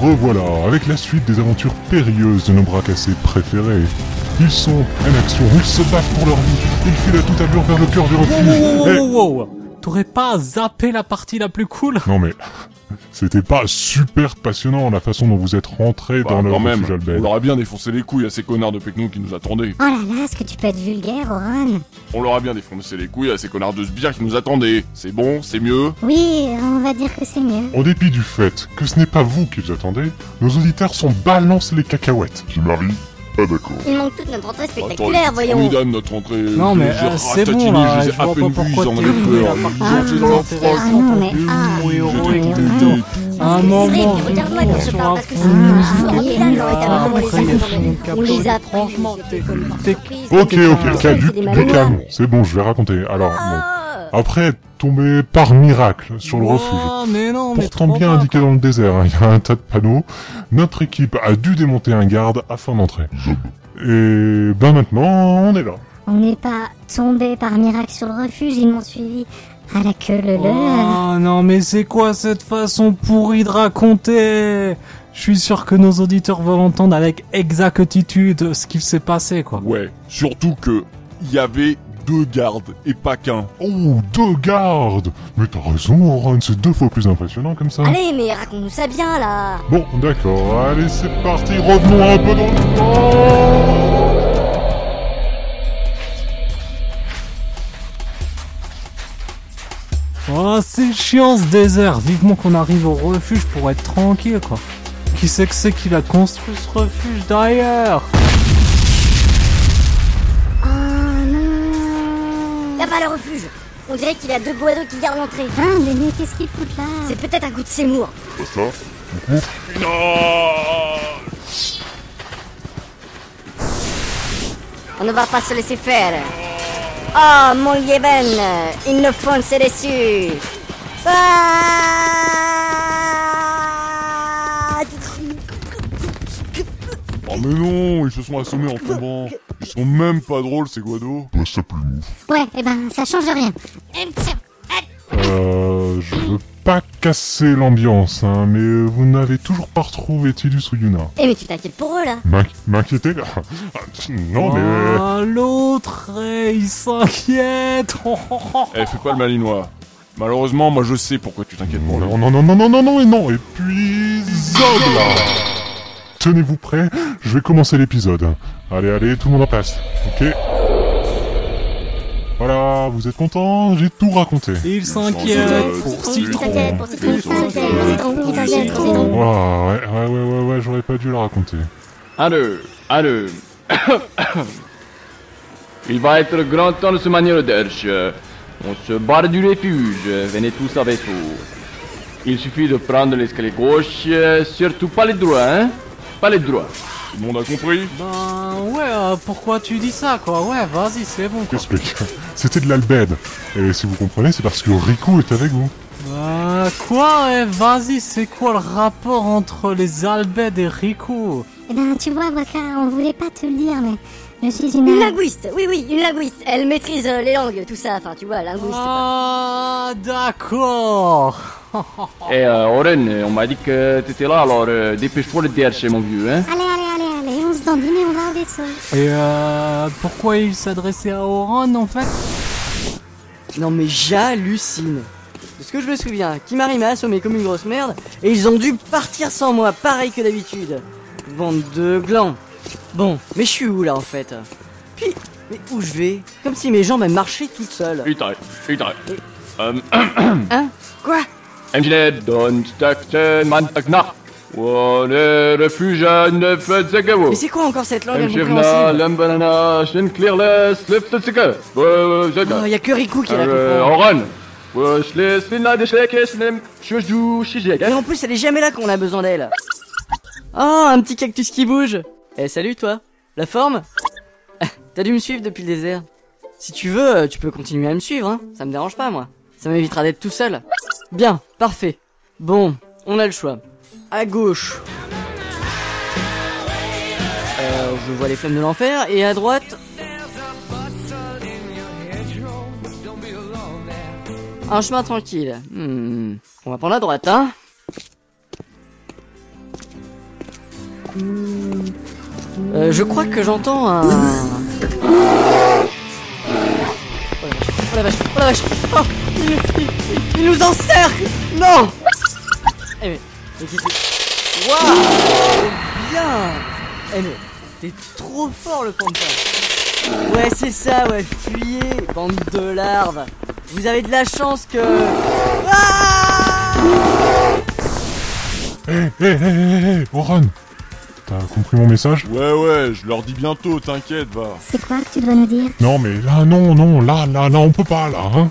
revoilà avec la suite des aventures périlleuses de nos bras cassés préférés. Ils sont en action, ils se battent pour leur vie, ils filent à toute allure vers le cœur du refuge. wow, wow, wow. T'aurais pas zappé la partie la plus cool? Non mais, c'était pas super passionnant la façon dont vous êtes rentrés Bah, dans le même, on leur a bien défoncé les couilles à ces connards de Pecnou qui nous attendaient. Oh là là, est-ce que tu peux être vulgaire, Oran On leur a bien défoncé les couilles à ces connards de sbires qui nous attendaient. C'est bon, c'est mieux. Oui, on va dire que c'est mieux. En dépit du fait que ce n'est pas vous qui vous attendez, nos auditeurs sont balance les cacahuètes. Je m'arrive. Ah d'accord. Il manque toute notre entrée Attends, spectaculaire, c'est voyons. formidable notre entrée. Non, mais, euh, c'est bon, là, je les ai je vois à peine pas vus, pourquoi ils en t'es venu, peur. là, Ils Ah, froid. Ah non, mais ah. Un C'est moment, regarde-moi quand je parle, parce que c'est formidable, ah, vraiment les après, seuls ils dans font le- une on les a. Franchement, Ok, ok, calme. C'est bon, je vais raconter. Alors, bon. Ah Après tombé par miracle sur le refuge, Oh, mais non, mais pourtant bien indiqué dans le désert, hein, il y a un tas de panneaux, notre équipe a dû démonter un garde afin d'entrer. Et ben maintenant, on est là. on n'est pas tombé par miracle sur le refuge, ils m'ont suivi à la queue le le. Oh non, mais c'est quoi cette façon pourrie de raconter? Je suis sûr que nos auditeurs veulent entendre avec exactitude ce qui s'est passé, quoi. Ouais, surtout que il y avait deux gardes et pas qu'un. Oh, deux gardes Mais t'as raison, Oran, c'est deux fois plus impressionnant comme ça. Allez, mais raconte-nous ça bien, là Bon, d'accord, allez, c'est parti, revenons un peu dans le temps Oh, c'est chiant ce désert. Vivement qu'on arrive au refuge pour être tranquille, quoi. Qui c'est que c'est qui a construit ce refuge d'ailleurs non pas le refuge On dirait qu'il y a deux boiseaux qui gardent l'entrée. Hein, mais, mais qu'est-ce qu'ils foutent là C'est peut-être un coup de Seymour. Pas ça On ne va pas se laisser faire. Oh, mon Yében Ils nous foncent dessus Ah mais non, ils se sont assommés en tombant. Ils sont même pas drôles ces guados. Toi ça plus mou. Ouais, eh ben, ça change rien. Euh, je veux pas casser l'ambiance, hein, mais vous n'avez toujours pas retrouvé Tidus ou Yuna. Eh mais tu t'inquiètes pour eux là M'inqui- M'inquiéter là Non, mais... Oh, l'autre, eh, il s'inquiète. Oh, oh, oh. Eh, fais pas le malinois. Malheureusement, moi je sais pourquoi tu t'inquiètes pour lui. Non, non, non, non, non, non, non, et non, et puis... Zog là Tenez-vous prêts, je vais commencer l'épisode. Allez, allez, tout le monde en place, ok Voilà, vous êtes contents J'ai tout raconté. Il s'inquiète pour citron. ouais, ouais, ouais, ouais, ouais, j'aurais pas dû le raconter. Allez, allez. Il va être grand temps de se manier le derche. On se barre du refuge. Venez tous avec vous. Il suffit de prendre l'escalier gauche, surtout pas les droits, hein Pas les droits. Tout le monde a compris? Ben ouais, euh, pourquoi tu dis ça, quoi? Ouais, vas-y, c'est bon, quoi. J'explique. C'était de l'albède. Et si vous comprenez, c'est parce que Riku est avec vous. Quoi eh, Vas-y, c'est quoi le rapport entre les Albed et Riku Eh ben, tu vois, Waka, on voulait pas te le dire, mais je suis une... Une linguiste, oui oui, une linguiste. Elle maîtrise euh, les langues, tout ça, enfin tu vois, linguiste. Ah, d'accord Et euh, Oren, on m'a dit que t'étais là, alors euh, dépêche-toi le derche, mon vieux, hein Allez, allez, allez, allez, on se dandine et on va au vaisseau. Et euh, pourquoi il s'adressait à Oran, en fait? Non mais j'hallucine. De ce que je me souviens, Kimari m'a assommé comme une grosse merde et ils ont dû partir sans moi, pareil que d'habitude. Bande de glands. Bon, mais je suis où là en fait? Puis, mais où je vais? Comme si mes jambes elles marchaient toutes seules. Putain, putain. Euh, Hein? Quoi? Mais c'est quoi encore cette langue incompréhensible? Oh, y a que Riku qui la Euh, comprend. Et en plus, elle est jamais là quand on a besoin d'elle. Oh, un petit cactus qui bouge. Eh, salut toi. La forme? T'as dû me suivre depuis le désert. Si tu veux, euh, tu peux continuer à me suivre, hein. Ça me dérange pas, moi. Ça m'évitera d'être tout seul. Bien, parfait. Bon, on a le choix. À gauche. Euh, je vois les flammes de l'enfer. Et à droite... Un chemin tranquille. Hmm. On va prendre à droite, hein. Euh, je crois que j'entends un... Oh la vache, oh la vache, oh la vache, oh, il, nous encercle. Non. Eh mais, mais. Waouh. Bien. Eh mais, t'es trop fort le fantôme Ouais, c'est ça, ouais, fuyez, bande de larves Vous avez de la chance que... Ah Hé, hé, hé, hé, hé, Oran T'as compris mon message? Ouais, ouais, je leur dis bientôt, t'inquiète, va. C'est quoi que tu dois nous dire? Non, mais là, non, non, là, là, là, on peut pas, là, hein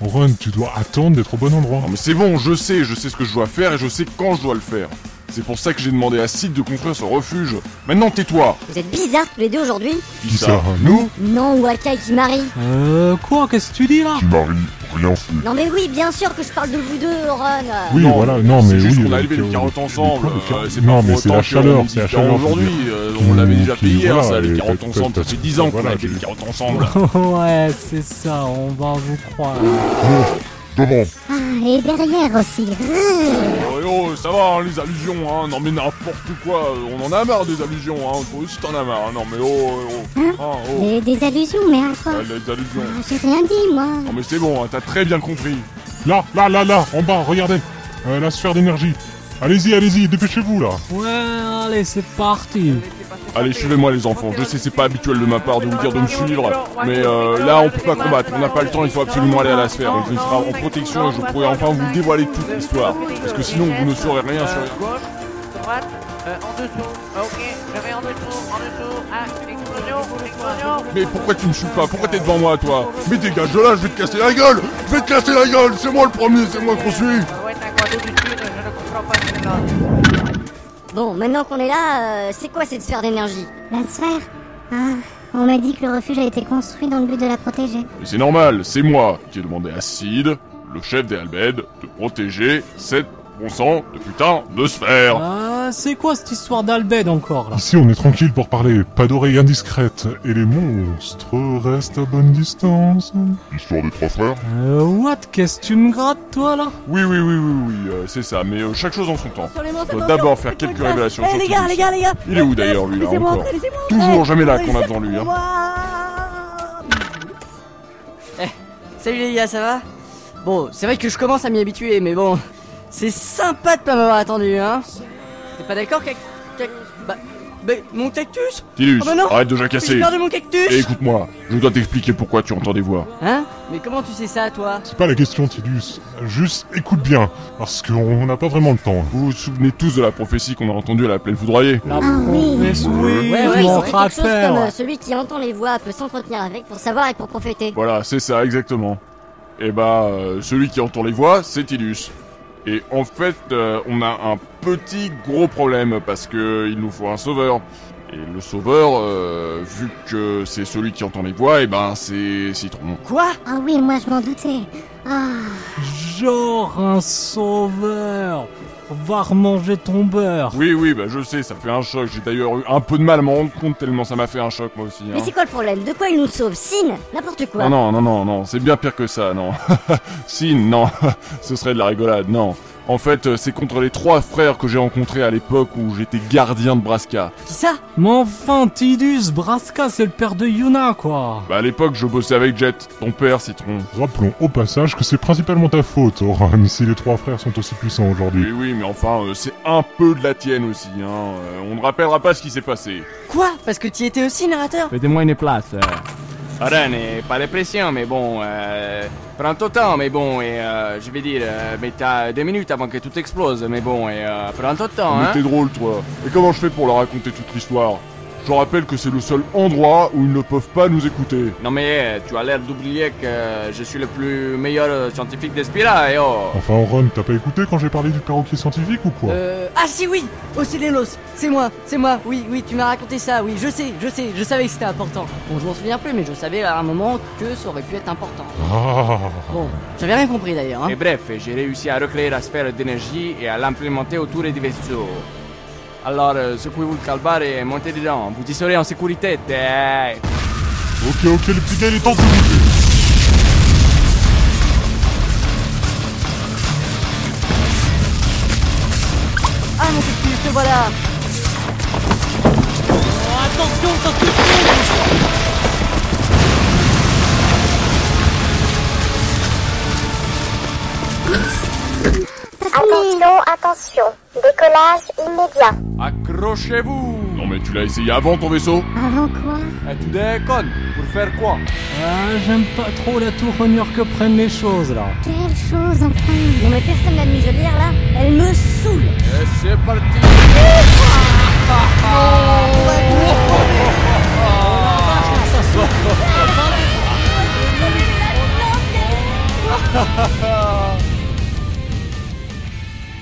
Oran, tu dois attendre d'être au bon endroit. Non mais c'est bon, je sais, je sais ce que je dois faire et je sais quand je dois le faire. C'est pour ça que j'ai demandé à Sid de construire ce refuge. Maintenant tais-toi Vous êtes bizarres tous les deux aujourd'hui Qui ça Nous Non, Wakai qui marie. Euh, quoi Qu'est-ce que tu dis là Tu maries, rien fait. Non mais oui, bien sûr que je parle de vous deux, Ron. Oui, Non, voilà, non, mais C'est juste oui. qu'on a euh, élevé les carottes ensemble. euh, c'est non, pas mais pour c'est autant la qu'on chaleur, est c'est la chaleur. aujourd'hui. euh, on l'avait déjà qui- fait hier, voilà, ça, les et carottes ensemble. Ça fait 10 ans qu'on voilà, a je- les carottes ensemble. ouais, c'est ça, on va vous croire. Ah, et derrière aussi. Oh, oh, ça va, hein, les allusions, hein. Non mais n'importe quoi, on en a marre des allusions, hein. Toi aussi t'en as marre, hein. Non mais oh, oh, oh. Ah, oh. Et des allusions, mais à quoi Ah, les allusions. Ah, J'ai rien dit, moi. Non mais c'est bon, hein, t'as très bien compris. Là, là, là, là, en bas, regardez Euh, La sphère d'énergie. Allez-y, allez-y, dépêchez-vous, là Ouais, allez, c'est parti. Allez, suivez-moi les enfants. Je sais, c'est pas habituel de ma part de vous dire de me suivre, mais euh, là, on peut pas combattre. On n'a pas le temps. Il faut absolument aller à la sphère. On sera en protection et je pourrai enfin vous dévoiler toute l'histoire. Parce que sinon, vous ne saurez rien sur. Gauche. Mais pourquoi tu me suis pas? Pourquoi t'es devant moi, toi? Mais dégage de là, je vais te casser la gueule Je vais te casser la gueule C'est moi le premier, c'est moi qu'on suit Ouais, t'as je ne comprends pas. Bon, maintenant qu'on est là, euh, c'est quoi cette sphère d'énergie La sphère Ah, on m'a dit que le refuge a été construit dans le but de la protéger. Mais c'est normal, c'est moi qui ai demandé à Sid, le chef des Albed, de protéger cette bon sang de putain de sphère Ah, c'est quoi cette histoire d'Albed encore là? Ici, on est tranquille pour parler. Pas d'oreilles indiscrètes. Et les monstres restent à bonne distance. histoire des trois frères? Euh, what? Qu'est-ce que tu me grattes toi là? Oui, oui, oui, oui, oui, euh, c'est ça, mais euh, chaque chose en son temps. On doit d'abord faire quelques quoi révélations Eh sur les gars, les gars, les gars Il est où d'ailleurs lui là encore Toujours entrer. jamais là Eh, qu'on a devant lui. Hein. Eh, salut les gars, ça va? Bon, c'est vrai que je commence à m'y habituer, mais bon, c'est sympa de pas m'avoir attendu, hein T'es pas d'accord, cac... cac... Bah... bah, mon cactus? Tidus, Oh bah non arrête de J'ai jacasser. perdu mon cactus Et écoute-moi, je dois t'expliquer pourquoi tu entends des voix. Hein? Mais comment tu sais ça, toi? C'est pas la question, Tidus. Juste écoute bien, parce qu'on n'a pas vraiment le temps. Vous vous souvenez tous de la prophétie qu'on a entendue à la plaine foudroyée La Ah oui. promesse, oui, Ouais, ouais, C'est quelque chose comme euh, celui qui entend les voix peut s'entretenir avec pour savoir et pour prophéter. Voilà, c'est ça, exactement. Et bah, euh, celui qui entend les voix, c'est Tidus. Et en fait, euh, on a un petit gros problème parce que il nous faut un sauveur. Et le sauveur, euh, vu que c'est celui qui entend les voix, et ben c'est Citron. Quoi? Ah oui, moi je m'en doutais. Ah, Genre un sauveur. Va remanger ton beurre. Oui, oui, bah je sais, ça fait un choc. J'ai d'ailleurs eu un peu de mal à m'en rendre compte tellement ça m'a fait un choc moi aussi. Mais Hein. c'est quoi le problème? De quoi il nous sauve? Sin N'importe quoi. Non, non, non, non, non, c'est bien pire que ça, non. si, non, ce serait de la rigolade, non. En fait, euh, c'est contre les trois frères que j'ai rencontrés à l'époque où j'étais gardien de Braska. Qui ça? Mais enfin, Tidus, Braska, c'est le père de Yuna, quoi. Bah à l'époque, je bossais avec Jet, ton père, Citron. Rappelons au passage que c'est principalement ta faute, Oran, si les trois frères sont aussi puissants aujourd'hui. Oui, oui, mais enfin, euh, c'est un peu de la tienne aussi, hein. Euh, on ne rappellera pas ce qui s'est passé. Quoi? Parce que tu étais aussi narrateur Faites-moi une place. Ren, et pas de pression, mais bon, euh, prends ton temps, mais bon, et euh, je vais dire, euh, mais t'as deux minutes avant que tout explose, mais bon, et euh, prends ton temps, Mais hein. t'es drôle, toi. Et comment je fais pour leur raconter toute l'histoire? Je rappelle que c'est le seul endroit où ils ne peuvent pas nous écouter. Non mais euh, tu as l'air d'oublier que je suis le plus meilleur euh, scientifique d'Espira, et oh Enfin, Oran, t'as pas écouté quand j'ai parlé du perroquet scientifique ou quoi? Euh... Ah si oui Océlélos C'est moi, c'est moi, oui, oui, tu m'as raconté ça, oui, je sais, je sais, je savais que c'était important. Bon, je m'en souviens plus, mais je savais à un moment que ça aurait pu être important. Ah Bon, j'avais rien compris d'ailleurs, hein. Et bref, j'ai réussi à recréer la sphère d'énergie et à l'implémenter autour des vaisseaux. Alors, euh, secouez-vous le calbar et montez dedans, vous y serez en sécurité. Ok, ok, le petit gars, il est se bouger. Ah mon cactus, te voilà attention, ça Attention. Décollage immédiat. Accrochez-vous Non mais tu l'as essayé avant ton vaisseau Avant quoi Eh, Tu déconnes Pour faire quoi Ah, j'aime pas trop la tournure que prennent les choses, là. Quelle chose enfin Non mais personne n'a de lire là. Elle me saoule. Et c'est parti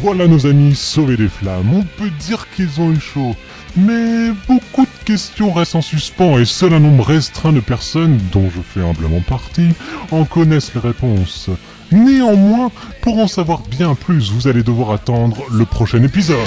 Voilà nos amis sauvés des flammes. On peut dire qu'ils ont eu chaud. Mais beaucoup de questions restent en suspens et seul un nombre restreint de personnes, dont je fais humblement partie, en connaissent les réponses. Néanmoins, pour en savoir bien plus, vous allez devoir attendre le prochain épisode.